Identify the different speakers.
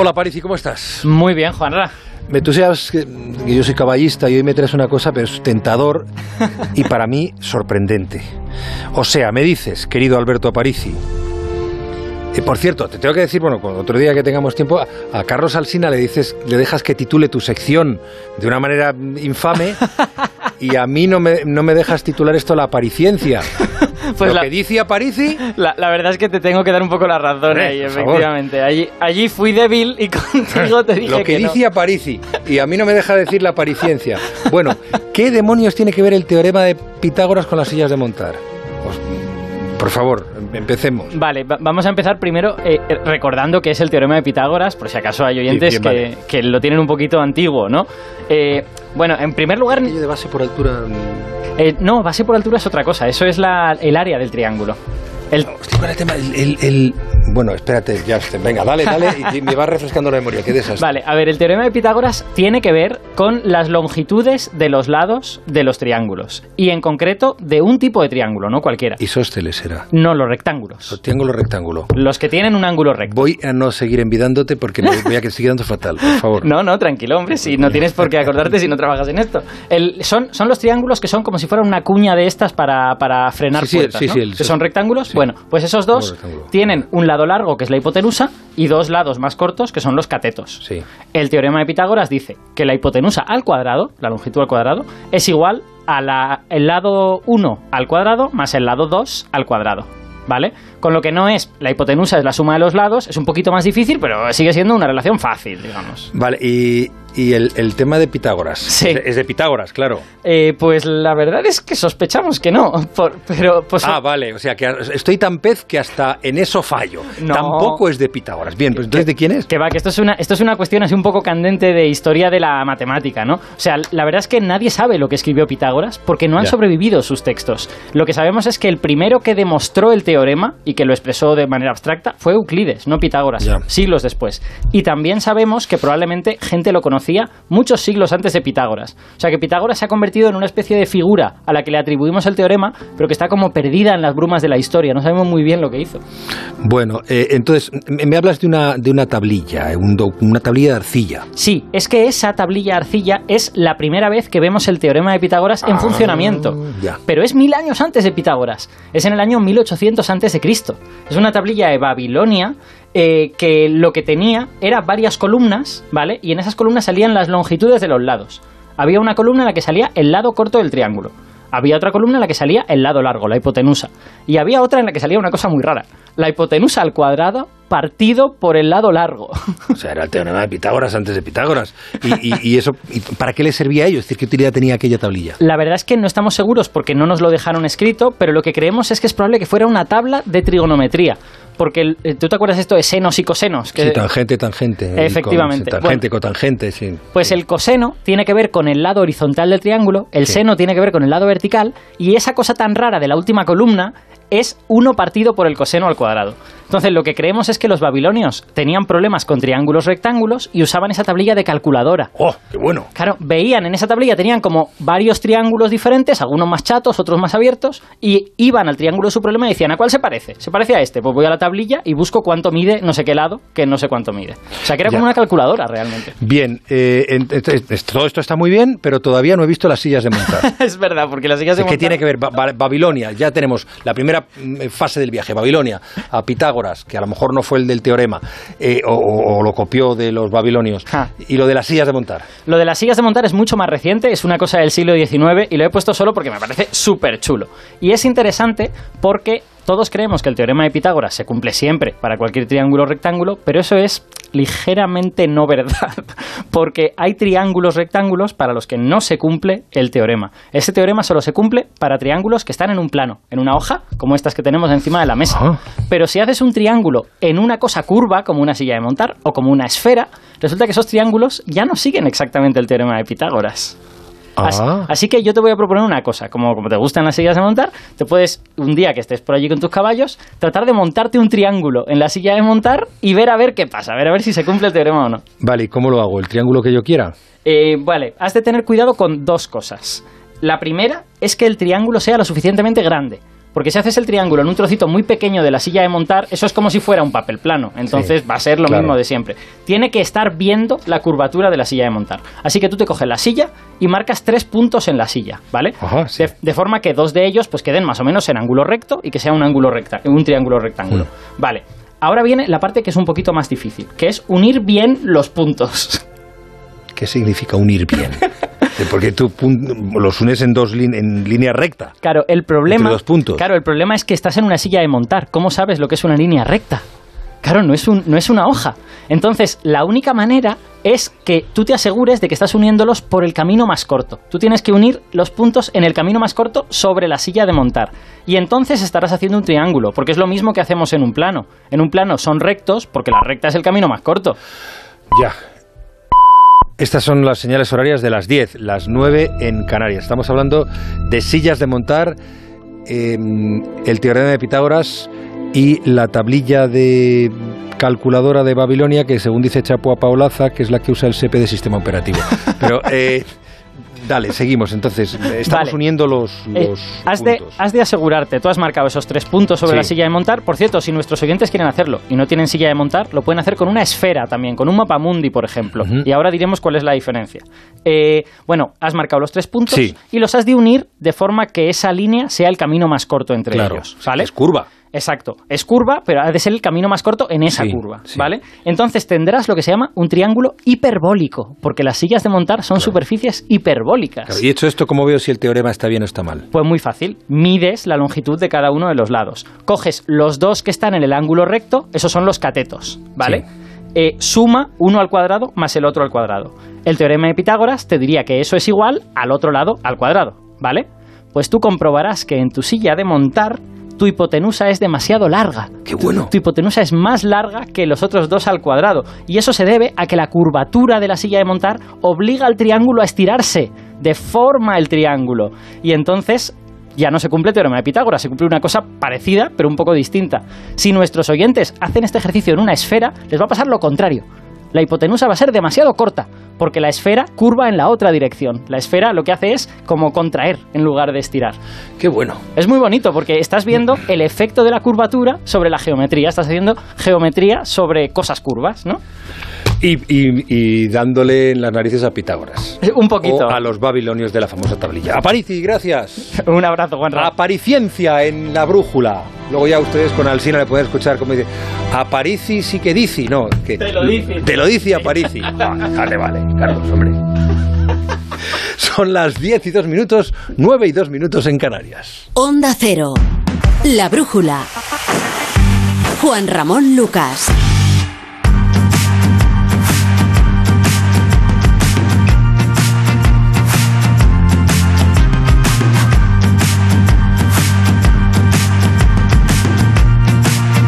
Speaker 1: Hola, Parisi, ¿cómo estás?
Speaker 2: Muy bien, Juanra.
Speaker 1: Me, tú sabes que, que yo soy caballista y hoy me traes una cosa, pero es tentador y para mí sorprendente. O sea, me dices, querido Alberto Aparici, eh, por cierto, te tengo que decir, bueno, otro día que tengamos tiempo, a, a Carlos Alsina le dices, le dejas que titule tu sección de una manera infame y a mí no me, no me dejas titular esto la apariciencia.
Speaker 2: Pues
Speaker 1: Lo
Speaker 2: la,
Speaker 1: que dice Aparici,
Speaker 2: la- la verdad es que te tengo que dar un poco la razón
Speaker 1: Hombre,
Speaker 2: ahí, efectivamente. Allí, allí fui débil y contigo te dije
Speaker 1: lo que,
Speaker 2: no.
Speaker 1: dice Aparici, y a mí no me deja decir la apariciencia. Bueno, ¿qué demonios tiene que ver el teorema de Pitágoras con las sillas de montar? Pues, por favor, em- empecemos.
Speaker 2: Vale, va- vamos a empezar primero eh, eh, recordando que es el teorema de Pitágoras, por si acaso hay oyentes
Speaker 1: bien,
Speaker 2: que,
Speaker 1: vale.
Speaker 2: que lo tienen un poquito antiguo, ¿no? Eh, bueno, en primer lugar,
Speaker 1: de base por altura.
Speaker 2: Eh, no, base por altura es otra cosa, eso es la- el área del triángulo. El,
Speaker 1: tema. El- Bueno, espérate, ya. Venga, dale, dale, y me va refrescando la memoria. Qué desastre.
Speaker 2: Vale, a ver, el teorema de Pitágoras tiene que ver con las longitudes de los lados de los triángulos. Y en concreto de un tipo de triángulo, no cualquiera.
Speaker 1: Isósceles era.
Speaker 2: No los rectángulos.
Speaker 1: Triángulo rectángulo.
Speaker 2: Los que tienen un ángulo recto.
Speaker 1: Voy a no seguir envidándote porque me voy a que sigue dando fatal, por favor.
Speaker 2: No, no, tranquilo, hombre, si no tienes por qué acordarte si no trabajas en esto. El- son, son los triángulos que son como si fuera una cuña de estas para, para frenar
Speaker 1: Sí, sí,
Speaker 2: puertas,
Speaker 1: sí,
Speaker 2: ¿no?
Speaker 1: el-
Speaker 2: que son rectángulos. Bueno, pues esos dos tienen un lado largo, que es la hipotenusa, y dos lados más cortos, que son los catetos.
Speaker 1: Sí.
Speaker 2: El teorema de Pitágoras dice que la hipotenusa al cuadrado, la longitud al cuadrado, es igual al lado 1 al cuadrado más el lado 2 al cuadrado. ¿Vale? Con lo que no es, la hipotenusa es la suma de los lados, es un poquito más difícil, pero sigue siendo una relación fácil, digamos.
Speaker 1: Vale, y, y el, el tema de Pitágoras.
Speaker 2: Sí.
Speaker 1: Es de Pitágoras, claro.
Speaker 2: Eh, pues la verdad es que sospechamos que no, por- pero pues,
Speaker 1: Ah, vale, o sea que estoy tan pez que hasta en eso fallo.
Speaker 2: No.
Speaker 1: Tampoco es de Pitágoras. Bien, pues entonces ¿de quién es?
Speaker 2: Que va, que esto es, una, esto es una cuestión así un poco candente de historia de la matemática, ¿no? O sea, la verdad es que nadie sabe lo que escribió Pitágoras porque no han
Speaker 1: Ya.
Speaker 2: sobrevivido sus textos. Lo que sabemos es que el primero que demostró el teorema y que lo expresó de manera abstracta fue Euclides, no Pitágoras,
Speaker 1: Ya.
Speaker 2: siglos después. Y también sabemos que probablemente gente lo conocía muchos siglos antes de Pitágoras. O sea, que Pitágoras se ha convertido en una especie de figura a la que le atribuimos el teorema, pero que está como perdida en las brumas de la historia. No sabemos muy bien lo que hizo.
Speaker 1: Bueno, eh, entonces me hablas de una, de una tablilla, eh, una tablilla de arcilla.
Speaker 2: Sí, es que esa tablilla arcilla es la primera vez que vemos el teorema de Pitágoras en
Speaker 1: Ah,
Speaker 2: funcionamiento.
Speaker 1: ya.
Speaker 2: Pero es mil años antes de Pitágoras. Es en el año 1800 antes de Cristo. Es una tablilla de Babilonia eh, que lo que tenía era varias columnas, ¿vale? Y en esas columnas salían las longitudes de los lados. Había una columna en la que salía el lado corto del triángulo. Había otra columna en la que salía el lado largo, la hipotenusa. Y había otra en la que salía una cosa muy rara. La hipotenusa al cuadrado partido por el lado largo.
Speaker 1: O sea, era el teorema de Pitágoras antes de Pitágoras. Y, y- y eso, y ¿para qué le servía a ellos? Es decir, ¿qué utilidad tenía aquella tablilla?
Speaker 2: La verdad es que no estamos seguros porque no nos lo dejaron escrito, pero lo que creemos es que es probable que fuera una tabla de trigonometría. Porque eh, tú te acuerdas de esto de senos y cosenos. Que,
Speaker 1: Sí, tangente, tangente.
Speaker 2: Efectivamente.
Speaker 1: con- tangente,
Speaker 2: Bueno.
Speaker 1: cotangente, sí.
Speaker 2: Pues el coseno tiene que ver con el lado horizontal del triángulo, el
Speaker 1: Sí.
Speaker 2: seno tiene que ver con el lado vertical, y esa cosa tan rara de la última columna es uno partido por el coseno al cuadrado. Entonces lo que creemos es que los babilonios tenían problemas con triángulos rectángulos y usaban esa tablilla de calculadora.
Speaker 1: ¡Oh, qué bueno!
Speaker 2: Claro, veían en esa tablilla, tenían como varios triángulos diferentes, algunos más chatos, otros más abiertos, y iban al triángulo de su problema y decían, ¿a cuál se parece? ¿Se parece a este? Pues voy a la tablilla y busco cuánto mide no sé qué lado, que no sé cuánto mide. O sea, que era
Speaker 1: Ya.
Speaker 2: como una calculadora realmente.
Speaker 1: Bien, eh, todo esto está muy bien, pero todavía no he visto las sillas de montar.
Speaker 2: es verdad, porque las sillas de
Speaker 1: ¿Qué
Speaker 2: montar-
Speaker 1: tiene que ver? Ba- Ba- Babilonia, ya tenemos la primera mm, fase del viaje, Babilonia, a Pitágoras, que a lo mejor no fue el del teorema, eh, o, lo copió de los babilonios, y lo de las sillas de montar.
Speaker 2: Lo de las sillas de montar es mucho más reciente, es una cosa del siglo XIX y lo he puesto solo porque me parece súper chulo. Y es interesante porque todos creemos que el teorema de Pitágoras se cumple siempre para cualquier triángulo o rectángulo, pero eso es ligeramente no verdad, porque hay triángulos rectángulos para los que no se cumple el teorema. Ese teorema solo se cumple para triángulos que están en un plano, en una hoja, como estas que tenemos encima de la mesa.
Speaker 1: Ah.
Speaker 2: Pero si haces un triángulo en una cosa curva, como una silla de montar, o como una esfera, resulta que esos triángulos ya no siguen exactamente el teorema de Pitágoras. Así,
Speaker 1: Ah.
Speaker 2: así que yo te voy a proponer una cosa, como, como te gustan las sillas de montar, te puedes, un día que estés por allí con tus caballos, tratar de montarte un triángulo en la silla de montar y ver a ver qué pasa, a ver a ver si se cumple el teorema o no.
Speaker 1: Vale, ¿y cómo lo hago? ¿El triángulo que yo quiera?
Speaker 2: Eh, vale, has de tener cuidado con dos cosas. La primera es que el triángulo sea lo suficientemente grande. Porque si haces el triángulo en un trocito muy pequeño de la silla de montar, eso es como si fuera un papel plano. Entonces va a ser lo
Speaker 1: claro.
Speaker 2: mismo de siempre. Tiene que estar viendo la curvatura de la silla de montar. Así que tú te coges la silla y marcas tres puntos en la silla, ¿vale?
Speaker 1: Ajá, sí.
Speaker 2: de, de forma que dos de ellos pues queden más o menos en ángulo recto y que sea un ángulo recta, un triángulo rectángulo.
Speaker 1: Mm.
Speaker 2: Vale. Ahora viene la parte que es un poquito más difícil, que es unir bien los puntos.
Speaker 1: ¿Qué significa unir bien? Eh, Porque tú los unes en dos en línea recta.
Speaker 2: Claro, el problema.
Speaker 1: Entre dos puntos.
Speaker 2: Claro, el problema es que estás en una silla de montar. ¿Cómo sabes lo que es una línea recta? Claro, no es, un, no es una hoja. Entonces, la única manera es que tú te asegures de que estás uniéndolos por el camino más corto. Tú tienes que unir los puntos en el camino más corto sobre la silla de montar. Y entonces estarás haciendo un triángulo, porque es lo mismo que hacemos en un plano. En un plano son rectos, porque la recta es el camino más corto.
Speaker 1: Ya. Estas son las señales horarias de las 10, las 9 en Canarias. Estamos hablando de sillas de montar, em, el teorema de Pitágoras y la tablilla de calculadora de Babilonia que según dice Chapua Paolaza, que es la que usa el SEPE de sistema operativo. Pero eh, dale, seguimos. Entonces, estamos
Speaker 2: Vale.
Speaker 1: uniendo los,
Speaker 2: Eh,
Speaker 1: los
Speaker 2: has, de, has de asegurarte, tú has marcado esos tres puntos sobre
Speaker 1: Sí.
Speaker 2: la silla de montar. Por cierto, si nuestros oyentes quieren hacerlo y no tienen silla de montar, lo pueden hacer con una esfera también, con un mapamundi, por ejemplo. Y ahora diremos cuál es la diferencia. Eh, bueno, has marcado los tres puntos
Speaker 1: Sí.
Speaker 2: y los has de unir de forma que esa línea sea el camino más corto entre
Speaker 1: Claro,
Speaker 2: ellos. ¿vale?
Speaker 1: es curva.
Speaker 2: Exacto. Es curva, pero ha de ser el camino más corto en esa
Speaker 1: Sí,
Speaker 2: curva,
Speaker 1: sí.
Speaker 2: ¿vale? Entonces tendrás lo que se llama un triángulo hiperbólico, porque las sillas de montar son superficies hiperbólicas.
Speaker 1: Claro, y hecho esto, ¿cómo veo si el teorema está bien o está mal?
Speaker 2: Pues muy fácil. Mides la longitud de cada uno de los lados. Coges los dos que están en el ángulo recto, esos son los catetos, ¿vale? Eh, suma uno al cuadrado más el otro al cuadrado. El teorema de Pitágoras te diría que eso es igual al otro lado al cuadrado, ¿vale? Pues tú comprobarás que en tu silla de montar tu hipotenusa es demasiado larga.
Speaker 1: ¡Qué bueno!
Speaker 2: Tu hipotenusa es más larga que los otros dos al cuadrado. Y eso se debe a que la curvatura de la silla de montar obliga al triángulo a estirarse, deforma el triángulo. Y entonces ya no se cumple el teorema de Pitágoras, se cumple una cosa parecida, pero un poco distinta. Si nuestros oyentes hacen este ejercicio en una esfera, les va a pasar lo contrario. La hipotenusa va a ser demasiado corta, porque la esfera curva en la otra dirección. La esfera lo que hace es como contraer en lugar de estirar.
Speaker 1: ¡Qué bueno!
Speaker 2: Es muy bonito porque estás viendo el efecto de la curvatura sobre la geometría. Estás haciendo geometría sobre cosas curvas, ¿no?
Speaker 1: Y, y- y dándole en las narices a Pitágoras.
Speaker 2: Un poquito.
Speaker 1: O a los babilonios de la famosa tablilla. Aparici, gracias.
Speaker 2: Un abrazo, Juanra.
Speaker 1: Apariciencia en la brújula. Luego ya ustedes con Alsina le pueden escuchar como dice, Aparici sí que dice, no, que
Speaker 2: Te lo dice.
Speaker 1: Te lo dice Aparici. Ah, vale, vale, Carlos, hombre. Son las 10 y 2 minutos, 9 y 2 minutos en Canarias.
Speaker 3: Onda Cero. La brújula. Juan Ramón Lucas.